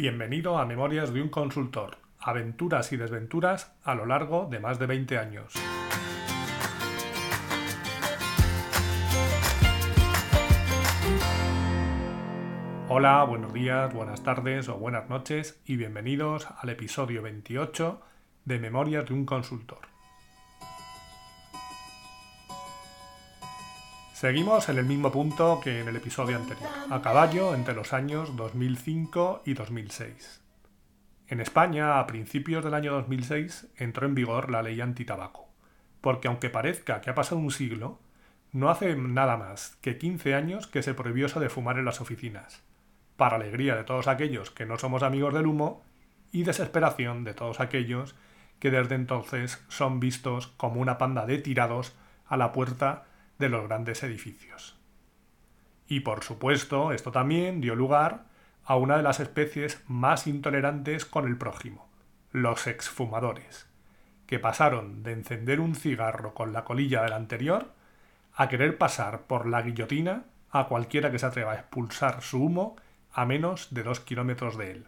Bienvenido a Memorias de un Consultor, aventuras y desventuras a lo largo de más de 20 años. Hola, buenos días, buenas tardes o buenas noches y bienvenidos al episodio 28 de Memorias de un Consultor. Seguimos en el mismo punto que en el episodio anterior, a caballo entre los años 2005 y 2006. En España, a principios del año 2006, entró en vigor la ley antitabaco, porque aunque parezca que ha pasado un siglo, no hace nada más que 15 años que se prohibió eso de fumar en las oficinas, para alegría de todos aquellos que no somos amigos del humo y desesperación de todos aquellos que desde entonces son vistos como una panda de tirados a la puerta de los grandes edificios. Y por supuesto, esto también dio lugar a una de las especies más intolerantes con el prójimo, los exfumadores, que pasaron de encender un cigarro con la colilla del anterior a querer pasar por la guillotina a cualquiera que se atreva a expulsar su humo a menos de dos kilómetros de él.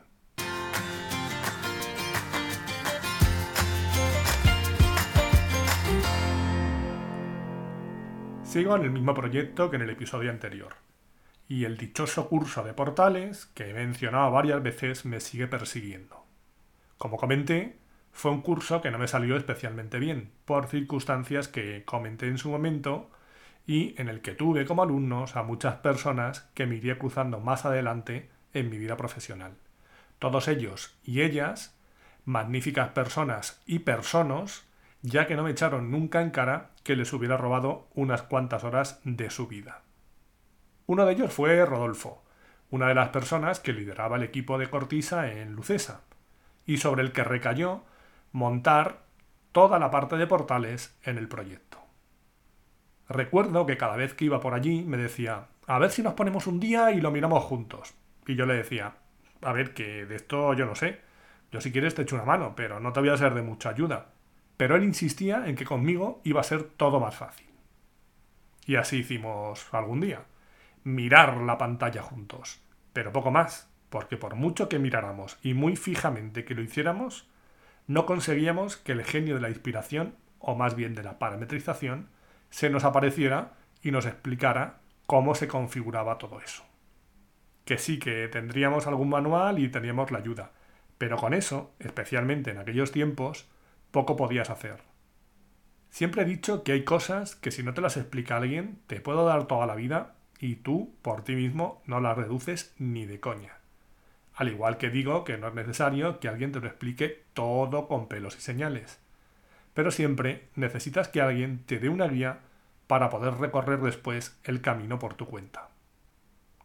Sigo en el mismo proyecto que en el episodio anterior. Y el dichoso curso de portales, que he mencionado varias veces, me sigue persiguiendo. Como comenté, fue un curso que no me salió especialmente bien, por circunstancias que comenté en su momento y en el que tuve como alumnos a muchas personas que me iría cruzando más adelante en mi vida profesional. Todos ellos y ellas, magníficas personas y personas, ya que no me echaron nunca en cara que les hubiera robado unas cuantas horas de su vida. Uno de ellos fue Rodolfo, una de las personas que lideraba el equipo de Cortisa en Lucesa, y sobre el que recayó montar toda la parte de portales en el proyecto. Recuerdo que cada vez que iba por allí me decía, a ver si nos ponemos un día y lo miramos juntos. Y yo le decía, a ver, que de esto yo no sé. Yo si quieres te echo una mano, pero no te voy a ser de mucha ayuda pero él insistía en que conmigo iba a ser todo más fácil. Y así hicimos algún día. Mirar la pantalla juntos. Pero poco más, porque por mucho que miráramos y muy fijamente que lo hiciéramos, no conseguíamos que el genio de la inspiración, o más bien de la parametrización, se nos apareciera y nos explicara cómo se configuraba todo eso. Que sí que tendríamos algún manual y teníamos la ayuda, pero con eso, especialmente en aquellos tiempos, poco podías hacer. Siempre he dicho que hay cosas que si no te las explica alguien, te puedo dar toda la vida y tú, por ti mismo, no las reduces ni de coña. Al igual que digo que no es necesario que alguien te lo explique todo con pelos y señales. Pero siempre necesitas que alguien te dé una guía para poder recorrer después el camino por tu cuenta.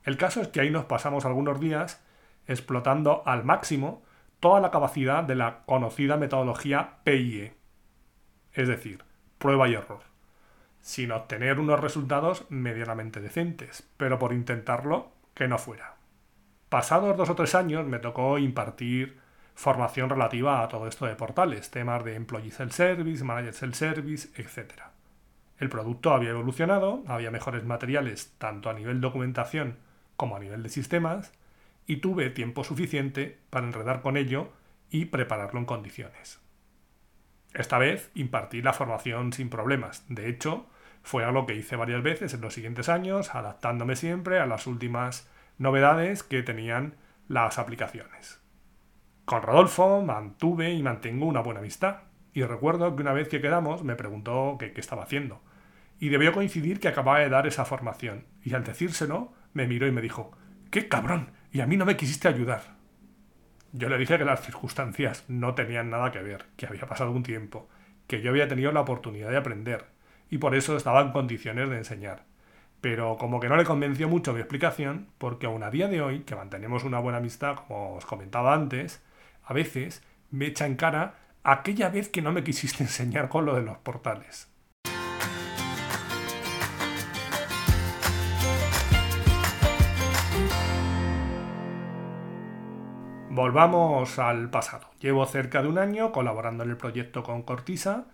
El caso es que ahí nos pasamos algunos días explotando al máximo toda la capacidad de la conocida metodología PIE, es decir, prueba y error, sin obtener unos resultados medianamente decentes, pero por intentarlo que no fuera. Pasados dos o tres años me tocó impartir formación relativa a todo esto de portales, temas de Employee Self-Service, Manager Self-Service, etc. El producto había evolucionado, había mejores materiales tanto a nivel documentación como a nivel de sistemas, y tuve tiempo suficiente para enredar con ello y prepararlo en condiciones. Esta vez impartí la formación sin problemas. De hecho, fue algo que hice varias veces en los siguientes años, adaptándome siempre a las últimas novedades que tenían las aplicaciones. Con Rodolfo mantuve y mantengo una buena amistad, y recuerdo que una vez que quedamos me preguntó qué, estaba haciendo. Y debió coincidir que acababa de dar esa formación, y al decírselo me miró y me dijo, ¡Qué cabrón! Y a mí no me quisiste ayudar. Yo le dije que las circunstancias no tenían nada que ver, que había pasado un tiempo, que yo había tenido la oportunidad de aprender, y por eso estaba en condiciones de enseñar. Pero como que no le convenció mucho mi explicación, porque aún a día de hoy, que mantenemos una buena amistad, como os comentaba antes, a veces me echa en cara aquella vez que no me quisiste enseñar con lo de los portales. Volvamos al pasado. Llevo cerca de un año colaborando en el proyecto con Cortisa,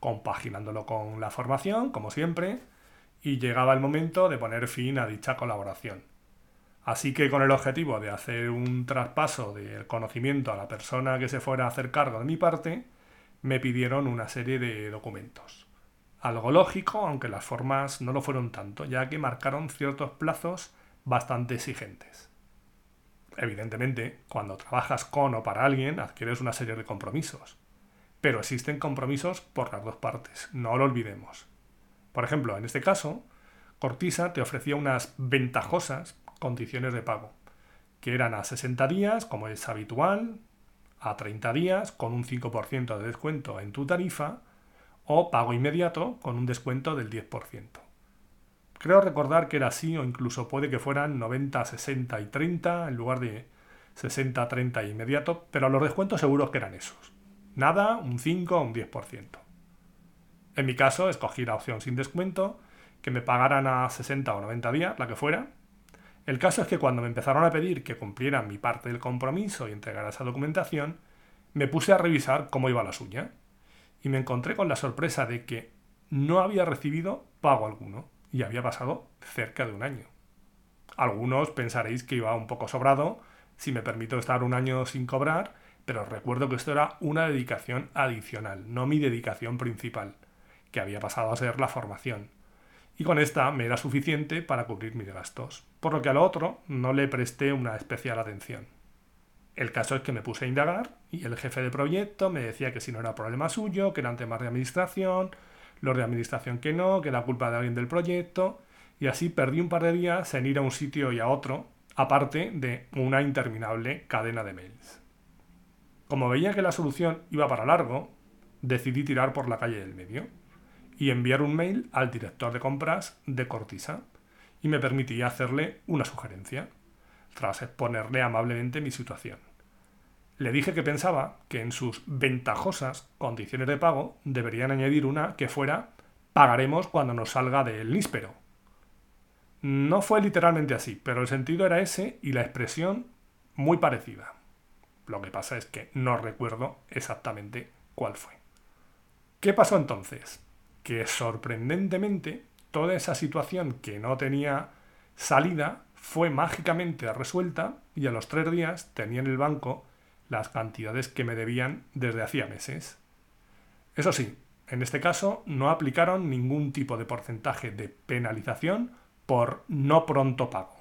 compaginándolo con la formación, como siempre, y llegaba el momento de poner fin a dicha colaboración. Así que con el objetivo de hacer un traspaso del conocimiento a la persona que se fuera a hacer cargo de mi parte, me pidieron una serie de documentos. Algo lógico, aunque las formas no lo fueron tanto, ya que marcaron ciertos plazos bastante exigentes. Evidentemente, cuando trabajas con o para alguien, adquieres una serie de compromisos. Pero existen compromisos por las dos partes, no lo olvidemos. Por ejemplo, en este caso, Cortisa te ofrecía unas ventajosas condiciones de pago, que eran a 60 días, como es habitual, a 30 días, con un 5% de descuento en tu tarifa, o pago inmediato, con un descuento del 10%. Creo recordar que era así, o incluso puede que fueran 90, 60 y 30, en lugar de 60, 30 inmediato, pero los descuentos seguros que eran esos. Nada, un 5 o un 10%. En mi caso, escogí la opción sin descuento, que me pagaran a 60 o 90 días, la que fuera, el caso es que cuando me empezaron a pedir que cumpliera mi parte del compromiso y entregara esa documentación, me puse a revisar cómo iba la suya y me encontré con la sorpresa de que no había recibido pago alguno y había pasado cerca de un año. Algunos pensaréis que iba un poco sobrado si me permito estar un año sin cobrar, pero recuerdo que esto era una dedicación adicional, no mi dedicación principal, que había pasado a ser la formación y con esta me era suficiente para cubrir mis gastos, por lo que al otro no le presté una especial atención. El caso es que me puse a indagar y el jefe de proyecto me decía que si no era problema suyo, que eran temas de administración, los de administración que no, que era culpa de alguien del proyecto, y así perdí un par de días en ir a un sitio y a otro, aparte de una interminable cadena de mails. Como veía que la solución iba para largo, decidí tirar por la calle del medio y enviar un mail al director de compras de Cortisa y me permitía hacerle una sugerencia, tras exponerle amablemente mi situación. Le dije que pensaba que en sus ventajosas condiciones de pago deberían añadir una que fuera pagaremos cuando nos salga del níspero. No fue literalmente así, pero el sentido era ese y la expresión muy parecida. Lo que pasa es que no recuerdo exactamente cuál fue. ¿Qué pasó entonces? que sorprendentemente toda esa situación que no tenía salida fue mágicamente resuelta y a los tres días tenía en el banco las cantidades que me debían desde hacía meses. Eso sí, en este caso no aplicaron ningún tipo de porcentaje de penalización por no pronto pago.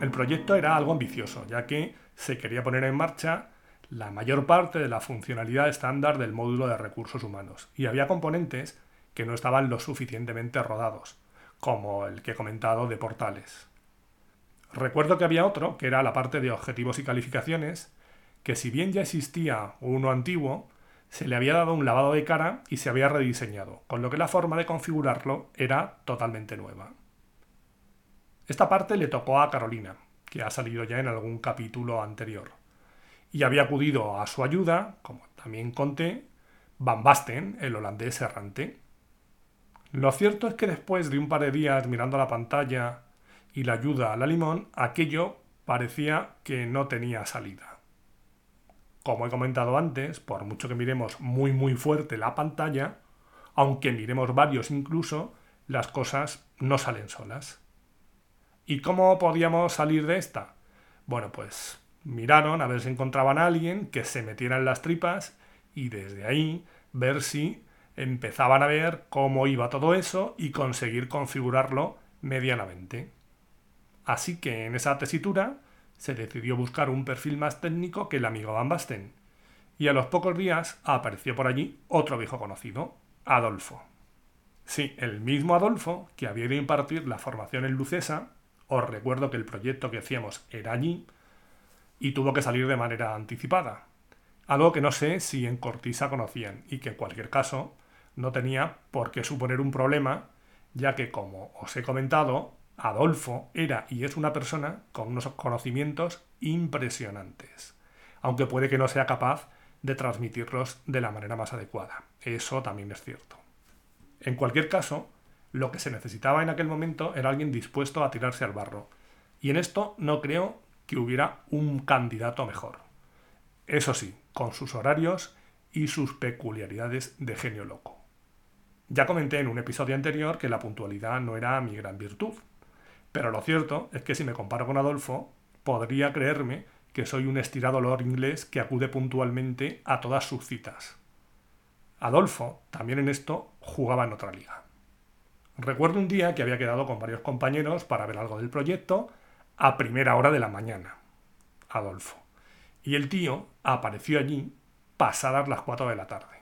El proyecto era algo ambicioso, ya que se quería poner en marcha la mayor parte de la funcionalidad estándar del módulo de recursos humanos, y había componentes que no estaban lo suficientemente rodados, como el que he comentado de portales. Recuerdo que había otro, que era la parte de objetivos y calificaciones, que si bien ya existía uno antiguo, se le había dado un lavado de cara y se había rediseñado, con lo que la forma de configurarlo era totalmente nueva. Esta parte le tocó a Carolina, que ha salido ya en algún capítulo anterior. Y había acudido a su ayuda, como también conté, Van Basten, el holandés errante. Lo cierto es que después de un par de días mirando la pantalla y la ayuda a la limón, aquello parecía que no tenía salida. Como he comentado antes, por mucho que miremos muy muy fuerte la pantalla, aunque miremos varios incluso, las cosas no salen solas. ¿Y cómo podíamos salir de esta? Bueno, pues miraron a ver si encontraban a alguien que se metiera en las tripas y desde ahí ver si empezaban a ver cómo iba todo eso y conseguir configurarlo medianamente. Así que en esa tesitura se decidió buscar un perfil más técnico que el amigo Van Basten. Y a los pocos días apareció por allí otro viejo conocido, Adolfo. Sí, el mismo Adolfo que había a impartir la formación en Lucesa os recuerdo que el proyecto que hacíamos era allí y tuvo que salir de manera anticipada. Algo que no sé si en Cortisa conocían y que en cualquier caso no tenía por qué suponer un problema, ya que como os he comentado, Adolfo era y es una persona con unos conocimientos impresionantes, aunque puede que no sea capaz de transmitirlos de la manera más adecuada. Eso también es cierto. En cualquier caso, lo que se necesitaba en aquel momento era alguien dispuesto a tirarse al barro. Y en esto no creo que hubiera un candidato mejor. Eso sí, con sus horarios y sus peculiaridades de genio loco. Ya comenté en un episodio anterior que la puntualidad no era mi gran virtud, pero lo cierto es que si me comparo con Adolfo, podría creerme que soy un estirado lord inglés que acude puntualmente a todas sus citas. Adolfo, también en esto, jugaba en otra liga. Recuerdo un día que había quedado con varios compañeros para ver algo del proyecto a primera hora de la mañana. Adolfo. Y el tío apareció allí pasadas las 4 de la tarde.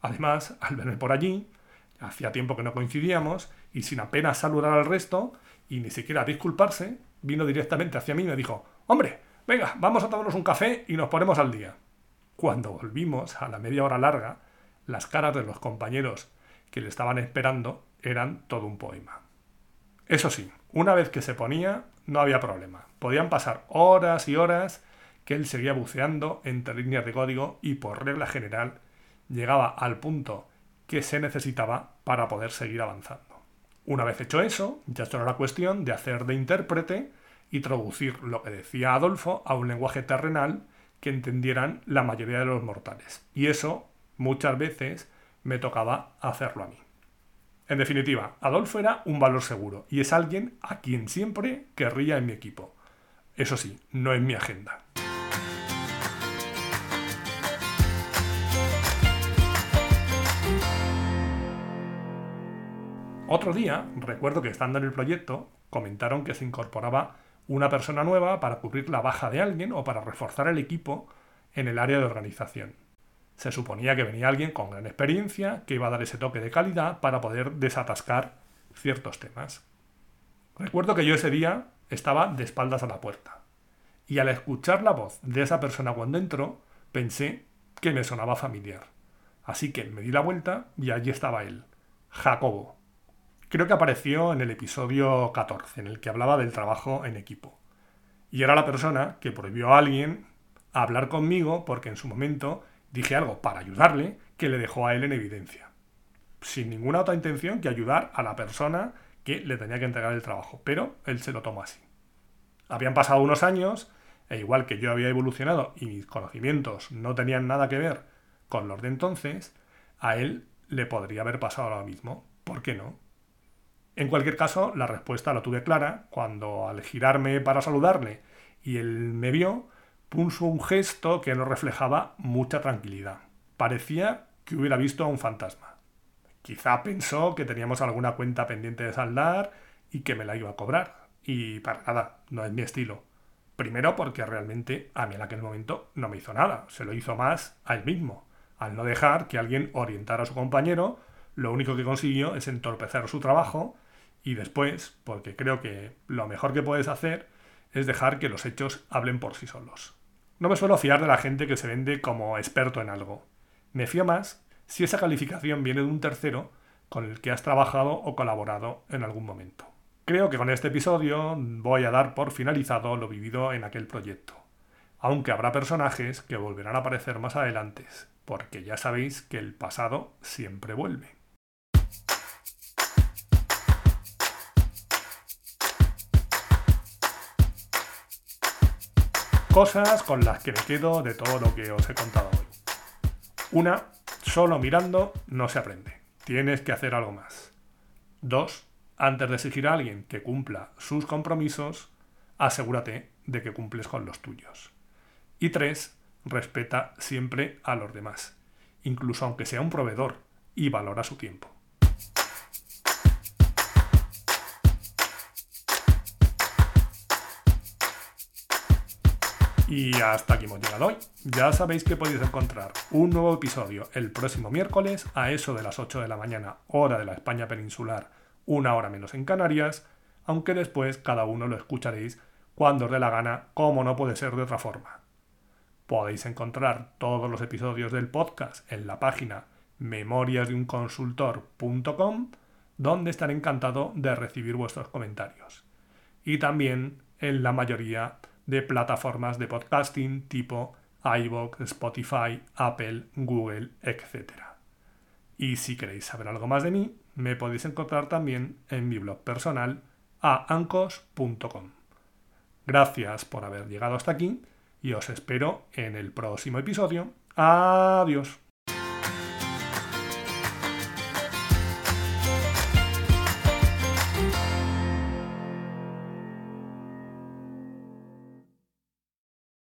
Además, al verme por allí, hacía tiempo que no coincidíamos, y sin apenas saludar al resto, y ni siquiera disculparse, vino directamente hacia mí y me dijo, hombre, venga, vamos a tomarnos un café y nos ponemos al día. Cuando volvimos a la media hora larga, las caras de los compañeros que le estaban esperando eran todo un poema. Eso sí, una vez que se ponía, no había problema. Podían pasar horas y horas que él seguía buceando entre líneas de código y por regla general llegaba al punto que se necesitaba para poder seguir avanzando. Una vez hecho eso, ya solo era cuestión de hacer de intérprete y traducir lo que decía Adolfo a un lenguaje terrenal que entendieran la mayoría de los mortales. Y eso muchas veces me tocaba hacerlo a mí. En definitiva, Adolfo era un valor seguro y es alguien a quien siempre querría en mi equipo. Eso sí, no en mi agenda. Otro día, recuerdo que estando en el proyecto, comentaron que se incorporaba una persona nueva para cubrir la baja de alguien o para reforzar el equipo en el área de organización. Se suponía que venía alguien con gran experiencia que iba a dar ese toque de calidad para poder desatascar ciertos temas. Recuerdo que yo ese día estaba de espaldas a la puerta y al escuchar la voz de esa persona cuando entró pensé que me sonaba familiar. Así que me di la vuelta y allí estaba él, Jacobo, Creo que apareció en el episodio 14, en el que hablaba del trabajo en equipo. Y era la persona que prohibió a alguien hablar conmigo porque en su momento dije algo para ayudarle que le dejó a él en evidencia. Sin ninguna otra intención que ayudar a la persona que le tenía que entregar el trabajo. Pero él se lo tomó así. Habían pasado unos años, e igual que yo había evolucionado y mis conocimientos no tenían nada que ver con los de entonces, a él le podría haber pasado lo mismo. ¿Por qué no? En cualquier caso, la respuesta la tuve clara cuando al girarme para saludarle y él me vio, puso un gesto que no reflejaba mucha tranquilidad. Parecía que hubiera visto a un fantasma. Quizá pensó que teníamos alguna cuenta pendiente de saldar y que me la iba a cobrar. Y para nada, no es mi estilo. Primero porque realmente a mí en aquel momento no me hizo nada, se lo hizo más a él mismo. Al no dejar que alguien orientara a su compañero, lo único que consiguió es entorpecer su trabajo y después, porque creo que lo mejor que puedes hacer es dejar que los hechos hablen por sí solos. No me suelo fiar de la gente que se vende como experto en algo. Me fío más si esa calificación viene de un tercero con el que has trabajado o colaborado en algún momento. Creo que con este episodio voy a dar por finalizado lo vivido en aquel proyecto, aunque habrá personajes que volverán a aparecer más adelante, porque ya sabéis que el pasado siempre vuelve. Cosas con las que me quedo de todo lo que os he contado hoy. Una, solo mirando no se aprende. Tienes que hacer algo más. Dos, antes de exigir a alguien que cumpla sus compromisos, asegúrate de que cumples con los tuyos. Y tres, respeta siempre a los demás, incluso aunque sea un proveedor, y valora su tiempo. Y hasta aquí hemos llegado hoy. Ya sabéis que podéis encontrar un nuevo episodio el próximo miércoles a eso de las 8 de la mañana, hora de la España peninsular, una hora menos en Canarias, aunque después cada uno lo escucharéis cuando os dé la gana, como no puede ser de otra forma. Podéis encontrar todos los episodios del podcast en la página memoriasdeunconsultor.com, donde estaré encantado de recibir vuestros comentarios. Y también en la mayoría de plataformas de podcasting tipo iVoox, Spotify, Apple, Google, etc. Y si queréis saber algo más de mí, me podéis encontrar también en mi blog personal a ancos.com. Gracias por haber llegado hasta aquí y os espero en el próximo episodio Adiós.